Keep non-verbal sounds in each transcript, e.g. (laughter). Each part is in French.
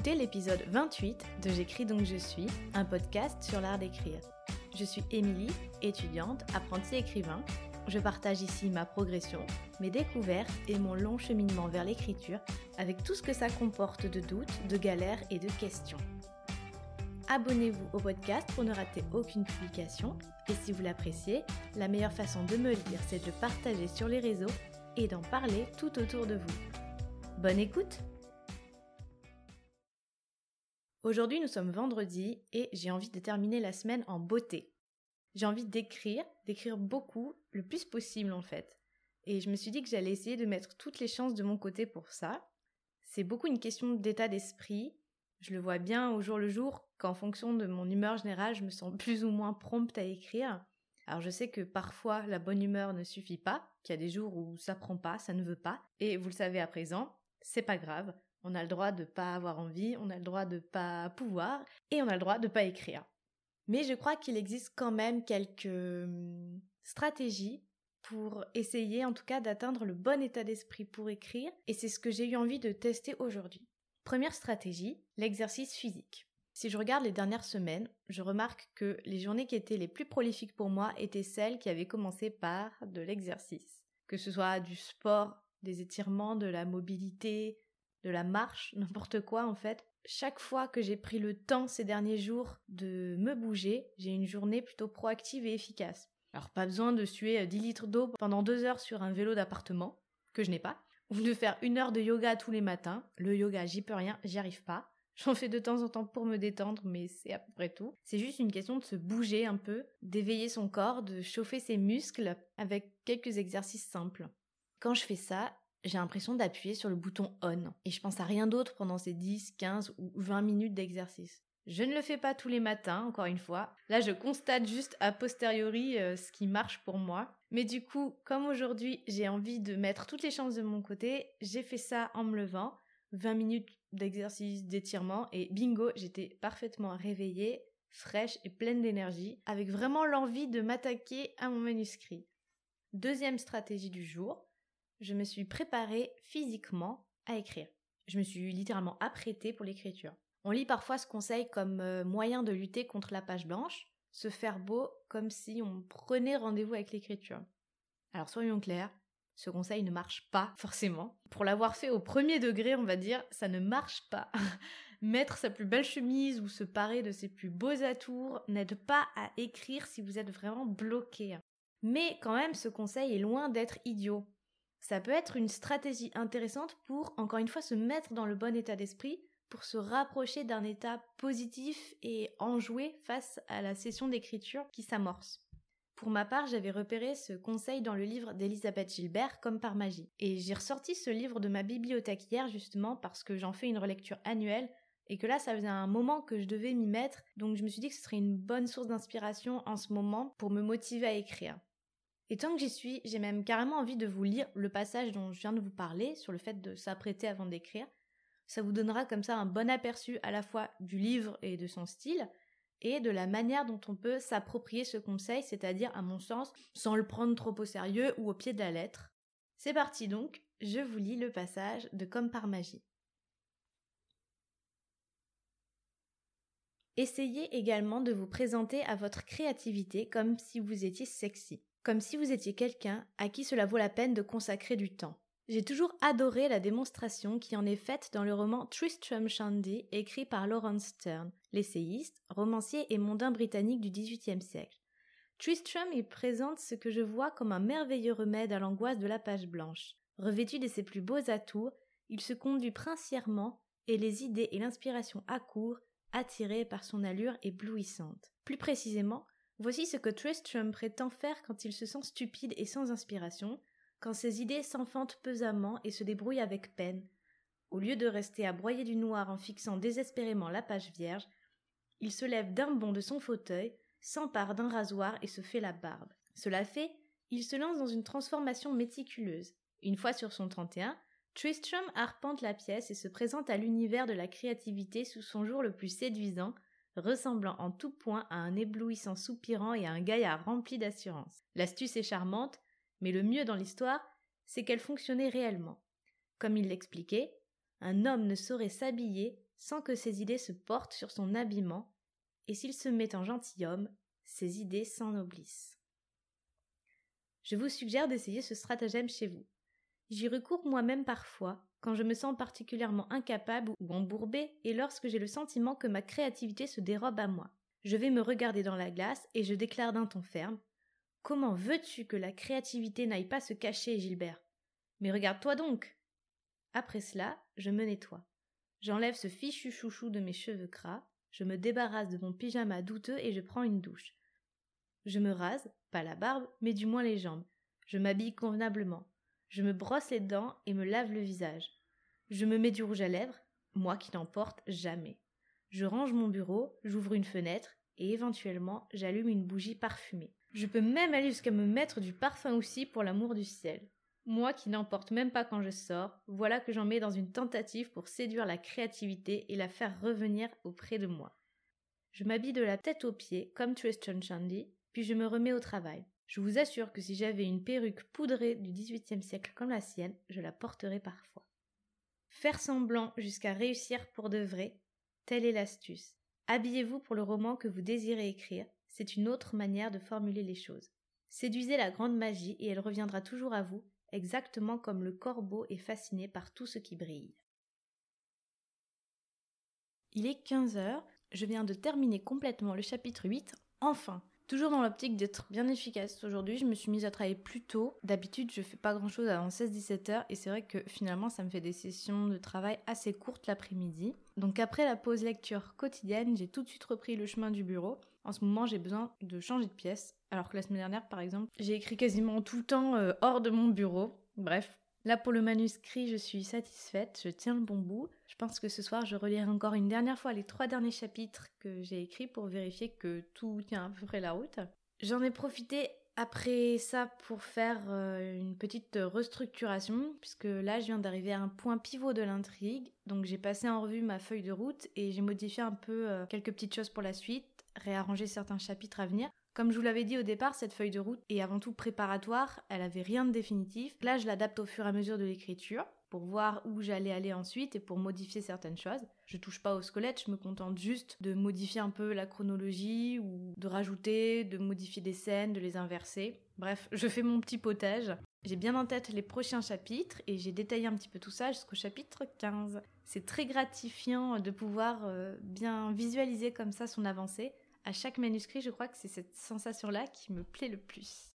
écoutez l'épisode 28 de J'écris donc je suis, un podcast sur l'art d'écrire. Je suis Émilie, étudiante, apprentie écrivain. Je partage ici ma progression, mes découvertes et mon long cheminement vers l'écriture avec tout ce que ça comporte de doutes, de galères et de questions. Abonnez-vous au podcast pour ne rater aucune publication et si vous l'appréciez, la meilleure façon de me le dire c'est de partager sur les réseaux et d'en parler tout autour de vous. Bonne écoute Aujourd'hui, nous sommes vendredi et j'ai envie de terminer la semaine en beauté. J'ai envie d'écrire, d'écrire beaucoup, le plus possible en fait. Et je me suis dit que j'allais essayer de mettre toutes les chances de mon côté pour ça. C'est beaucoup une question d'état d'esprit. Je le vois bien au jour le jour qu'en fonction de mon humeur générale, je me sens plus ou moins prompte à écrire. Alors je sais que parfois la bonne humeur ne suffit pas, qu'il y a des jours où ça prend pas, ça ne veut pas, et vous le savez à présent, c'est pas grave. On a le droit de pas avoir envie, on a le droit de pas pouvoir, et on a le droit de pas écrire. Mais je crois qu'il existe quand même quelques hum, stratégies pour essayer en tout cas d'atteindre le bon état d'esprit pour écrire, et c'est ce que j'ai eu envie de tester aujourd'hui. Première stratégie, l'exercice physique. Si je regarde les dernières semaines, je remarque que les journées qui étaient les plus prolifiques pour moi étaient celles qui avaient commencé par de l'exercice. Que ce soit du sport, des étirements, de la mobilité, de la marche, (laughs) n'importe quoi en fait. Chaque fois que j'ai pris le temps ces derniers jours de me bouger, j'ai une journée plutôt proactive et efficace. Alors pas besoin de suer 10 litres d'eau pendant deux heures sur un vélo d'appartement, que je n'ai pas, ou de faire une heure de yoga tous les matins. Le yoga, j'y peux rien, j'y arrive pas. (laughs) J'en fais de temps en temps pour me détendre, mais c'est à peu près tout. C'est juste une question de se bouger un peu, d'éveiller son corps, de chauffer ses muscles avec quelques exercices simples. Quand je fais ça, j'ai l'impression d'appuyer sur le bouton on et je pense à rien d'autre pendant ces 10, 15 ou 20 minutes d'exercice. Je ne le fais pas tous les matins, encore une fois. Là, je constate juste a posteriori euh, ce qui marche pour moi. Mais du coup, comme aujourd'hui, j'ai envie de mettre toutes les chances de mon côté, j'ai fait ça en me levant. 20 minutes d'exercice, d'étirement, et bingo, j'étais parfaitement réveillée, fraîche et pleine d'énergie, avec vraiment l'envie de m'attaquer à mon manuscrit. Deuxième stratégie du jour, je me suis préparée physiquement à écrire. Je me suis littéralement apprêtée pour l'écriture. On lit parfois ce conseil comme euh, moyen de lutter contre la page blanche, se faire beau comme si on prenait rendez-vous avec l'écriture. Alors soyons clairs, ce conseil ne marche pas forcément. Pour l'avoir fait au premier degré, on va dire, ça ne marche pas. (laughs) Mettre sa plus belle chemise ou se parer de ses plus beaux atours n'aide pas à écrire si vous êtes vraiment bloqué. Mais quand même, ce conseil est loin d'être idiot ça peut être une stratégie intéressante pour, encore une fois, se mettre dans le bon état d'esprit, pour se rapprocher d'un état positif et enjoué face à la session d'écriture qui s'amorce. Pour ma part, j'avais repéré ce conseil dans le livre d'Elisabeth Gilbert comme par magie. Et j'ai ressorti ce livre de ma bibliothèque hier justement parce que j'en fais une relecture annuelle et que là ça faisait un moment que je devais m'y mettre, donc je me suis dit que ce serait une bonne source d'inspiration en ce moment pour me motiver à écrire. Et tant que j'y suis, j'ai même carrément envie de vous lire le passage dont je viens de vous parler sur le fait de s'apprêter avant d'écrire. Ça vous donnera comme ça un bon aperçu à la fois du livre et de son style, et de la manière dont on peut s'approprier ce conseil, c'est-à-dire, à mon sens, sans le prendre trop au sérieux ou au pied de la lettre. C'est parti donc, je vous lis le passage de Comme par magie. Essayez également de vous présenter à votre créativité comme si vous étiez sexy comme si vous étiez quelqu'un à qui cela vaut la peine de consacrer du temps. J'ai toujours adoré la démonstration qui en est faite dans le roman Tristram Shandy écrit par Lawrence Stern, l'essayiste, romancier et mondain britannique du XVIIIe siècle. Tristram y présente ce que je vois comme un merveilleux remède à l'angoisse de la page blanche. Revêtu de ses plus beaux atours, il se conduit princièrement et les idées et l'inspiration accourent, attirées par son allure éblouissante. Plus précisément, Voici ce que Tristram prétend faire quand il se sent stupide et sans inspiration, quand ses idées s'enfantent pesamment et se débrouillent avec peine. Au lieu de rester à broyer du noir en fixant désespérément la page vierge, il se lève d'un bond de son fauteuil, s'empare d'un rasoir et se fait la barbe. Cela fait, il se lance dans une transformation méticuleuse. Une fois sur son 31, Tristram arpente la pièce et se présente à l'univers de la créativité sous son jour le plus séduisant, ressemblant en tout point à un éblouissant soupirant et à un gaillard rempli d'assurance. L'astuce est charmante, mais le mieux dans l'histoire, c'est qu'elle fonctionnait réellement. Comme il l'expliquait, un homme ne saurait s'habiller sans que ses idées se portent sur son habillement, et s'il se met en gentilhomme, ses idées s'ennoblissent. Je vous suggère d'essayer ce stratagème chez vous. J'y recours moi-même parfois, quand je me sens particulièrement incapable ou embourbée et lorsque j'ai le sentiment que ma créativité se dérobe à moi. Je vais me regarder dans la glace et je déclare d'un ton ferme Comment veux-tu que la créativité n'aille pas se cacher, Gilbert? Mais regarde-toi donc Après cela, je me nettoie. J'enlève ce fichu chouchou de mes cheveux gras, je me débarrasse de mon pyjama douteux et je prends une douche. Je me rase, pas la barbe, mais du moins les jambes. Je m'habille convenablement. Je me brosse les dents et me lave le visage. Je me mets du rouge à lèvres, moi qui n'en porte jamais. Je range mon bureau, j'ouvre une fenêtre et éventuellement j'allume une bougie parfumée. Je peux même aller jusqu'à me mettre du parfum aussi pour l'amour du ciel. Moi qui n'en porte même pas quand je sors, voilà que j'en mets dans une tentative pour séduire la créativité et la faire revenir auprès de moi. Je m'habille de la tête aux pieds, comme Tristan Shandy, puis je me remets au travail. Je vous assure que si j'avais une perruque poudrée du XVIIIe siècle comme la sienne, je la porterais parfois. Faire semblant jusqu'à réussir pour de vrai, telle est l'astuce. Habillez-vous pour le roman que vous désirez écrire, c'est une autre manière de formuler les choses. Séduisez la grande magie et elle reviendra toujours à vous, exactement comme le corbeau est fasciné par tout ce qui brille. Il est 15 heures, je viens de terminer complètement le chapitre 8, enfin Toujours dans l'optique d'être bien efficace. Aujourd'hui, je me suis mise à travailler plus tôt. D'habitude, je fais pas grand chose avant 16-17 heures et c'est vrai que finalement, ça me fait des sessions de travail assez courtes l'après-midi. Donc après la pause lecture quotidienne, j'ai tout de suite repris le chemin du bureau. En ce moment, j'ai besoin de changer de pièce. Alors que la semaine dernière, par exemple, j'ai écrit quasiment tout le temps euh, hors de mon bureau. Bref, Là pour le manuscrit, je suis satisfaite, je tiens le bon bout. Je pense que ce soir, je relirai encore une dernière fois les trois derniers chapitres que j'ai écrits pour vérifier que tout tient à peu près la route. J'en ai profité après ça pour faire euh, une petite restructuration, puisque là je viens d'arriver à un point pivot de l'intrigue. Donc j'ai passé en revue ma feuille de route et j'ai modifié un peu euh, quelques petites choses pour la suite, réarrangé certains chapitres à venir. Comme je vous l'avais dit au départ, cette feuille de route est avant tout préparatoire, elle avait rien de définitif. Là, je l'adapte au fur et à mesure de l'écriture pour voir où j'allais aller ensuite et pour modifier certaines choses. Je touche pas au squelette, je me contente juste de modifier un peu la chronologie ou de rajouter, de modifier des scènes, de les inverser. Bref, je fais mon petit potage. J'ai bien en tête les prochains chapitres et j'ai détaillé un petit peu tout ça jusqu'au chapitre 15. C'est très gratifiant de pouvoir euh, bien visualiser comme ça son avancée à chaque manuscrit, je crois que c'est cette sensation-là qui me plaît le plus.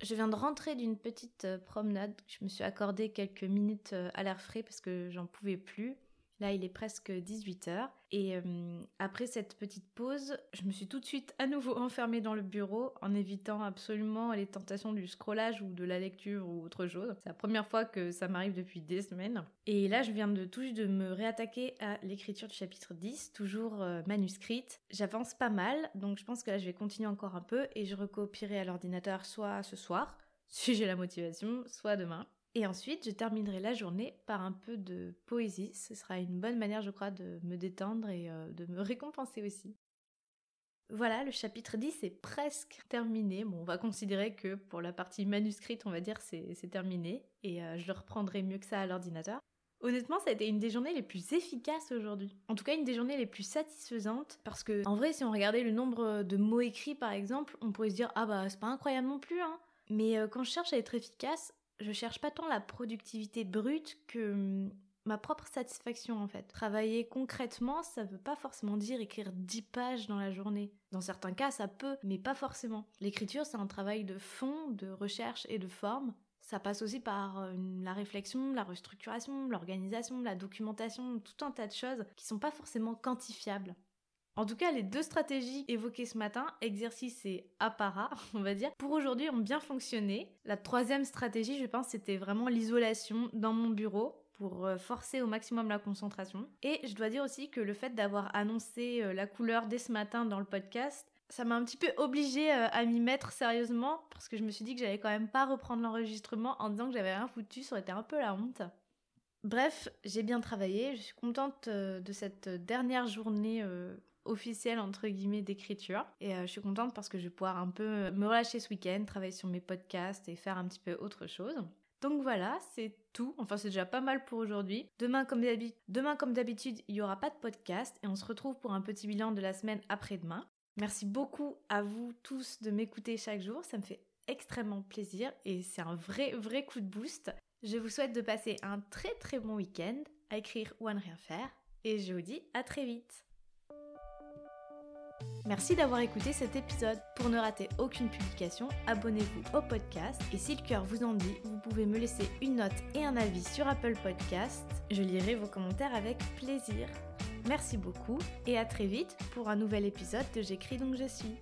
Je viens de rentrer d'une petite euh, promenade. Je me suis accordé quelques minutes euh, à l'air frais parce que j'en pouvais plus. Là, il est presque 18h. Et euh, après cette petite pause, je me suis tout de suite à nouveau (laughs) enfermée dans le bureau en évitant absolument les tentations du scrollage ou de la lecture ou autre chose. C'est la première fois que ça m'arrive depuis des semaines. Et là, je viens de tout juste de me réattaquer à l'écriture du chapitre 10, toujours euh, manuscrite. J'avance pas mal, donc je pense que là, je vais continuer encore un peu et je recopierai à l'ordinateur soit ce soir, (laughs) si j'ai la motivation, soit demain. Et ensuite, je terminerai la journée par un peu de poésie. Ce sera une bonne manière, je crois, de me détendre et euh, de me (laughs) récompenser aussi. Voilà, le chapitre 10 est presque terminé. Bon, on va considérer que pour la partie manuscrite, on va dire c'est terminé. Et euh, je le reprendrai mieux que ça à l'ordinateur. Honnêtement, ça a été une des journées les plus efficaces aujourd'hui. En tout cas, une des journées les plus satisfaisantes. Parce que, en vrai, si on regardait le nombre de mots écrits, par exemple, on pourrait se dire Ah bah, c'est pas incroyable non plus, hein. Mais euh, quand je cherche à être efficace, je cherche pas tant la productivité brute que hum, ma propre satisfaction en fait. Travailler concrètement, ça veut pas forcément dire écrire 10 pages dans la journée. Dans certains cas, ça peut, mais pas forcément. L'écriture, c'est un travail de fond, de recherche et de forme. Ça passe aussi par euh, la réflexion, la restructuration, l'organisation, la documentation, tout un tas de choses qui sont pas forcément quantifiables. En tout cas, les deux stratégies évoquées ce matin, exercice et apparat, (laughs) on va dire, pour aujourd'hui ont bien fonctionné. La troisième stratégie, je pense, c'était vraiment l'isolation dans mon bureau pour euh, forcer au maximum la concentration. Et je dois dire aussi que le fait d'avoir annoncé euh, la couleur dès ce matin dans le podcast, ça m'a un petit peu obligée euh, à m'y mettre sérieusement parce que je me suis dit que j'allais quand même pas reprendre l'enregistrement en disant que j'avais rien foutu, ça aurait été un peu la honte. Bref, j'ai bien travaillé, je suis contente de cette dernière journée officielle entre guillemets d'écriture et euh, je suis contente parce que je vais pouvoir un peu me relâcher ce week-end, travailler sur mes podcasts et faire un petit peu autre chose. Donc voilà, c'est tout. Enfin, c'est déjà pas mal pour aujourd'hui. Demain, comme d'habitude, il n'y aura pas de podcast et on se retrouve pour un petit bilan de la semaine après-demain. Merci beaucoup à vous tous de m'écouter chaque jour. Ça me fait extrêmement plaisir et c'est un vrai, vrai coup de boost. Je vous souhaite de passer un très très bon week-end à écrire ou à ne rien faire et je vous dis à très vite. Merci d'avoir écouté cet épisode. Pour ne rater aucune publication, abonnez-vous au podcast et si le cœur vous en dit, vous pouvez me laisser une note et un avis sur Apple Podcast. Je lirai vos commentaires avec plaisir. Merci beaucoup et à très vite pour un nouvel épisode de J'écris donc je suis.